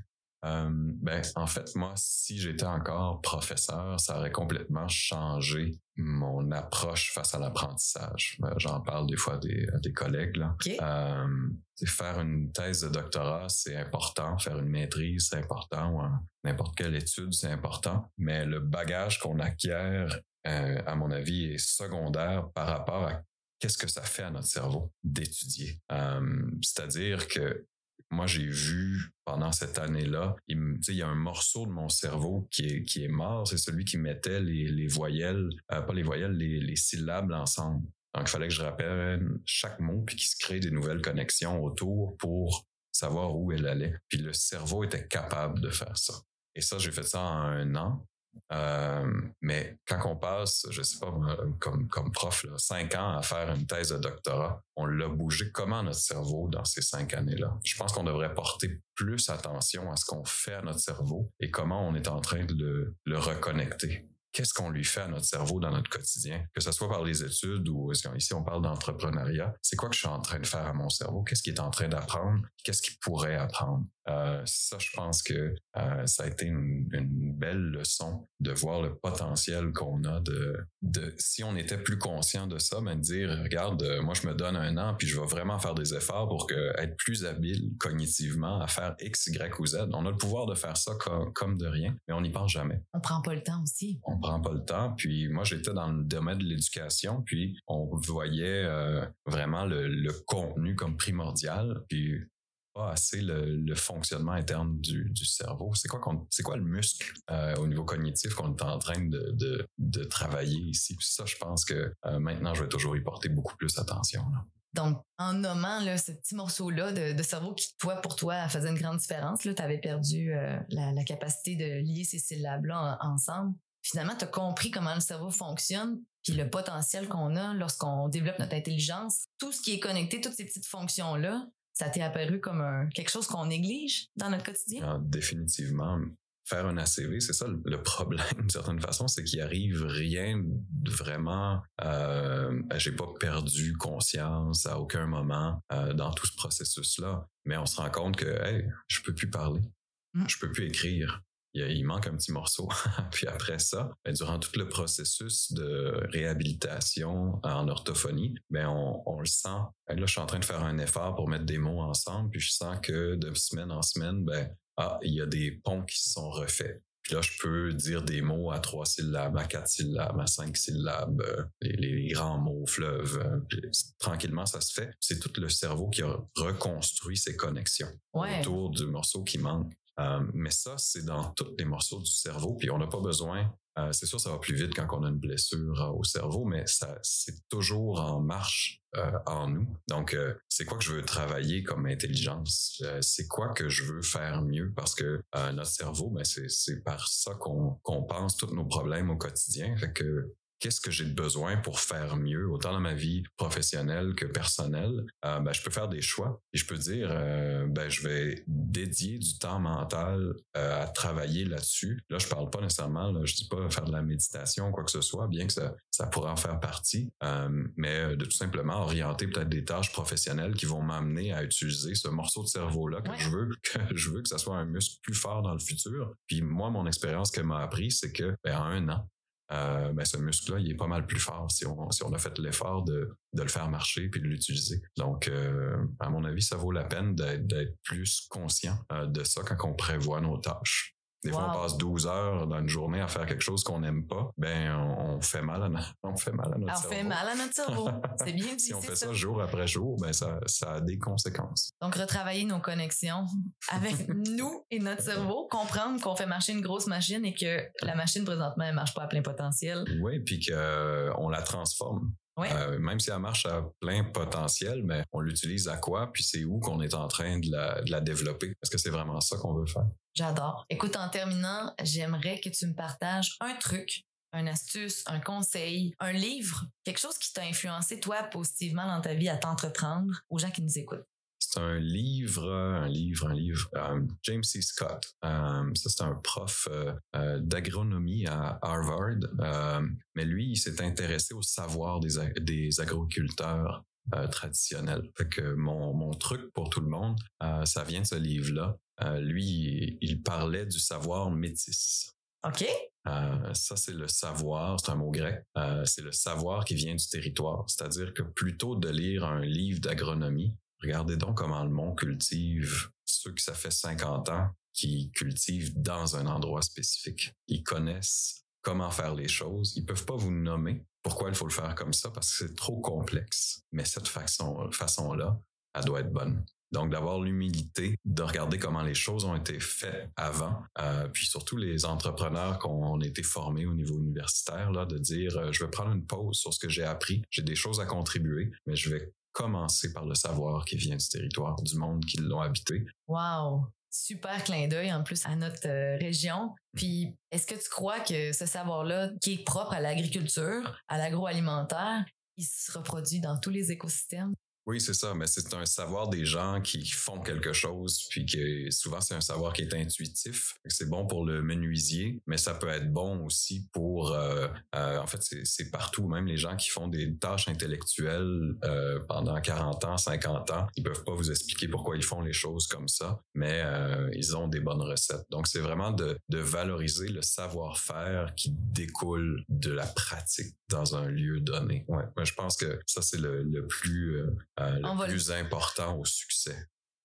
Euh, ben, en fait, moi, si j'étais encore professeur, ça aurait complètement changé mon approche face à l'apprentissage. Ben, j'en parle des fois des, à des collègues. Là. Euh, faire une thèse de doctorat, c'est important. Faire une maîtrise, c'est important. N'importe quelle étude, c'est important. Mais le bagage qu'on acquiert, euh, à mon avis, est secondaire par rapport à qu'est-ce que ça fait à notre cerveau d'étudier. Euh, c'est-à-dire que moi, j'ai vu pendant cette année-là, il, il y a un morceau de mon cerveau qui est, mort. C'est celui qui mettait les, les voyelles, euh, pas les voyelles, les, les syllabes ensemble. Donc, il fallait que je rappelle chaque mot puis qu'il se crée des nouvelles connexions autour pour savoir où elle allait. Puis le cerveau était capable de faire ça. Et ça, j'ai fait ça en un an. Euh, mais quand on passe, je sais pas, comme, comme prof, cinq ans à faire une thèse de doctorat, on l'a bougé comment notre cerveau dans ces cinq années-là? Je pense qu'on devrait porter plus attention à ce qu'on fait à notre cerveau et comment on est en train de le reconnecter qu'est-ce qu'on lui fait à notre cerveau dans notre quotidien, que ce soit par les études ou ici on parle d'entrepreneuriat. C'est quoi que je suis en train de faire à mon cerveau? Qu'est-ce qu'il est en train d'apprendre? Qu'est-ce qu'il pourrait apprendre? Euh, ça, je pense que euh, ça a été une, belle leçon de voir le potentiel qu'on a de, de, si on était plus conscient de ça, mais ben, de dire, regarde, euh, moi, je me donne un an, puis je vais vraiment faire des efforts pour que, être plus habile cognitivement à faire X, Y ou Z. On a le pouvoir de faire ça comme, de rien, mais on n'y pense jamais. On prend pas le temps aussi. On prend pas le temps. Puis moi, j'étais dans le domaine de l'éducation, puis on voyait vraiment le, le contenu comme primordial. Puis assez le, fonctionnement interne du, cerveau. C'est quoi, quoi le muscle euh, au niveau cognitif qu'on est en train de, travailler ici? ça, je pense que euh, maintenant, je vais toujours y porter beaucoup plus attention. Donc, en nommant ce petit morceau-là de, cerveau qui, toi, pour toi, faisait une grande différence, tu avais perdu euh, la, capacité de lier ces syllabes-là ensemble. Finalement, tu as compris comment le cerveau fonctionne, puis le potentiel qu'on a lorsqu'on développe notre intelligence. Tout ce qui est connecté, toutes ces petites fonctions-là, ça t'est apparu comme quelque chose qu'on néglige dans notre quotidien? Ah, définitivement. Faire un ACV, c'est ça le, problème d'une certaine façon, c'est qu'il arrive rien de vraiment. Euh, j'ai pas perdu conscience à aucun moment euh, dans tout ce processus-là, mais on se rend compte que hey, je peux plus parler, mm. je peux plus écrire, il, manque un petit morceau. Puis après ça, ben, durant tout le processus de réhabilitation en orthophonie, ben on, le sent. Ben, là, je suis en train de faire un effort pour mettre des mots ensemble, puis je sens que de semaine en semaine, ben ah, il y a des ponts qui se sont refaits. Puis là, je peux dire des mots à trois syllabes, à quatre syllabes, à cinq syllabes, euh, les, grands mots, fleuves. Euh, tranquillement, ça se fait. C'est tout le cerveau qui a reconstruit ses connexions autour du morceau qui manque. Euh, mais ça, c'est dans tous les morceaux du cerveau, puis on n'a pas besoin. Euh, c'est sûr, ça va plus vite quand on a une blessure euh, au cerveau, mais ça, c'est toujours en marche en nous. Donc, c'est quoi que je veux travailler comme intelligence? C'est quoi que je veux faire mieux? Parce que notre cerveau, ben c'est, par ça qu'on, qu'on pense tous nos problèmes au quotidien. Fait que qu'est-ce que j'ai besoin pour faire mieux, autant dans ma vie professionnelle que personnelle, euh, ben, je peux faire des choix et je peux dire, euh, ben, je vais dédier du temps mental euh, à travailler là-dessus. Là, je parle pas nécessairement, là, je dis pas faire de la méditation ou quoi que ce soit, bien que ça, ça pourrait en faire partie, mais de tout simplement orienter peut-être des tâches professionnelles qui vont m'amener à utiliser ce morceau de cerveau-là que je veux, que je veux que ça soit un muscle plus fort dans le futur. Puis moi, mon expérience qu'elle m'a appris, c'est que ben, en un an, euh, ben, ce muscle-là, il est pas mal plus fort si on, si on a fait l'effort de, de le faire marcher puis de l'utiliser. Donc, euh, à mon avis, ça vaut la peine d'être plus conscient euh, de ça quand on prévoit nos tâches. Des fois, on passe 12 heures dans une journée à faire quelque chose qu'on n'aime pas. Ben, on, fait mal à, on fait mal à notre cerveau. On fait mal à notre cerveau. C'est bien dit. si on fait ça. jour après jour, ben, ça, ça a des conséquences. Donc, retravailler nos connexions avec nous et notre cerveau, comprendre qu'on fait marcher une grosse machine et que la machine, présentement, elle marche pas à plein potentiel. Oui, puis qu'on euh, la transforme. Euh, même si elle marche à plein potentiel, mais on l'utilise à quoi, puis c'est où qu'on est en train de la, de la développer. Est-ce que c'est vraiment ça qu'on veut faire? J'adore. Écoute, en terminant, j'aimerais que tu me partages un truc, une astuce, un conseil, un livre, quelque chose qui t'a influencé, toi, positivement dans ta vie à t'entreprendre aux gens qui nous écoutent c'est un livre, un livre, un livre. Euh, James C. Scott, euh, c'est un prof euh, d'agronomie à Harvard, mais lui, il s'est intéressé au savoir des, des agriculteurs que mon, mon truc pour tout le monde, ça vient de ce livre-là. Lui, il parlait du savoir métis. OK. ça, c'est le savoir, c'est un mot grec, c'est le savoir qui vient du territoire. C'est-à-dire que plutôt de lire un livre d'agronomie, Regardez donc comment le monde cultive ceux que ça fait 50 ans qui cultivent dans un endroit spécifique. Ils connaissent comment faire les choses. Ils peuvent pas vous nommer pourquoi il faut le faire comme ça parce que c'est trop complexe. Mais cette façon, façon-là, elle doit être bonne. Donc, d'avoir l'humilité de regarder comment les choses ont été faites avant, euh, puis surtout les entrepreneurs qui ont été formés au niveau universitaire, là, de dire, euh, je vais prendre une pause sur ce que j'ai appris, j'ai des choses à contribuer, mais je vais commencer par le savoir qui vient du territoire, du monde qui l'ont habité. Wow! Super clin d'œil en plus à notre euh, région. Puis, est-ce que tu crois que ce savoir-là, qui est propre à l'agriculture, à l'agroalimentaire, il se reproduit dans tous les écosystèmes? Oui, c'est ça, mais c'est un savoir des gens qui font quelque chose, puis que souvent c'est un savoir qui est intuitif. C'est bon pour le menuisier, mais ça peut être bon aussi pour, euh, euh, en fait, c'est partout, même les gens qui font des tâches intellectuelles euh, pendant 40 ans, 50 ans, ils peuvent pas vous expliquer pourquoi ils font les choses comme ça, mais ils ont des bonnes recettes. Donc c'est vraiment de, valoriser le savoir-faire qui découle de la pratique dans un lieu donné. Ouais, je pense que ça c'est le, le, plus euh, le plus important au succès.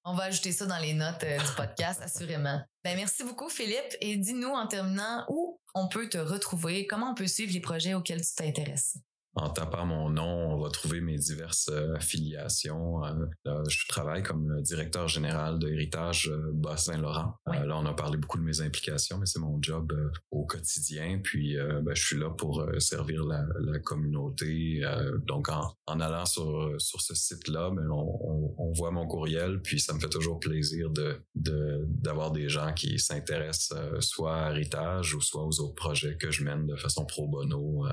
On va ajouter ça dans les notes euh, du podcast, assurément. Ben, merci beaucoup, Philippe. Et dis-nous en terminant où on peut te retrouver, comment on peut suivre les projets auxquels tu t'intéresses? En tapant mon nom, on va trouver mes diverses euh, affiliations. Euh, je travaille comme directeur général de Héritage euh, Bas-Saint-Laurent. là, on a parlé beaucoup de mes implications, mais c'est mon job au quotidien. Puis, ben, je suis là pour servir la, communauté. donc, en, allant sur, sur ce site-là, ben, on, on, voit mon courriel, puis ça me fait toujours plaisir de d'avoir des gens qui s'intéressent soit à Héritage ou soit aux autres projets que je mène de façon pro bono.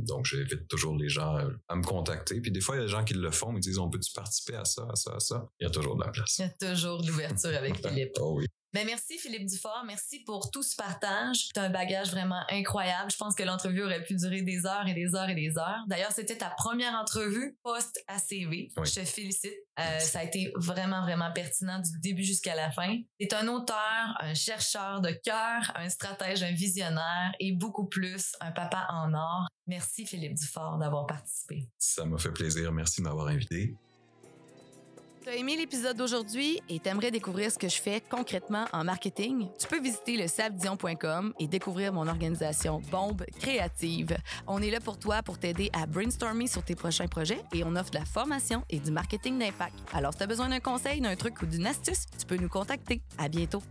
donc, j'invite toujours les gens euh, à me contacter. Puis des fois, il y a des gens qui le font, ils disent on peut-tu participer à ça, à ça, à ça? Il y a toujours de la place. Il y a toujours de l'ouverture avec Philippe. oh oui. Ben merci Philippe Dufort, merci pour tout ce partage. Tu as un bagage vraiment incroyable. Je pense que l'entrevue aurait pu durer des heures et des heures et des heures. D'ailleurs, c'était ta première entrevue post-ACV. Je te félicite. Euh, ça a été vraiment, vraiment pertinent du début jusqu'à la fin. Tu es un auteur, un chercheur de cœur, un stratège, un visionnaire et beaucoup plus, un papa en or. Merci Philippe Dufort d'avoir participé. Ça m'a fait plaisir. Merci de m'avoir invité. Tu as aimé l'épisode d'aujourd'hui et t'aimerais découvrir ce que je fais concrètement en marketing? Tu peux visiter le sabdion.com et découvrir mon organisation Bombe Créative. On est là pour toi pour t'aider à brainstormer sur tes prochains projets et on offre de la formation et du marketing d'impact. Alors, si tu as besoin d'un conseil, d'un truc ou d'une astuce, tu peux nous contacter. À bientôt.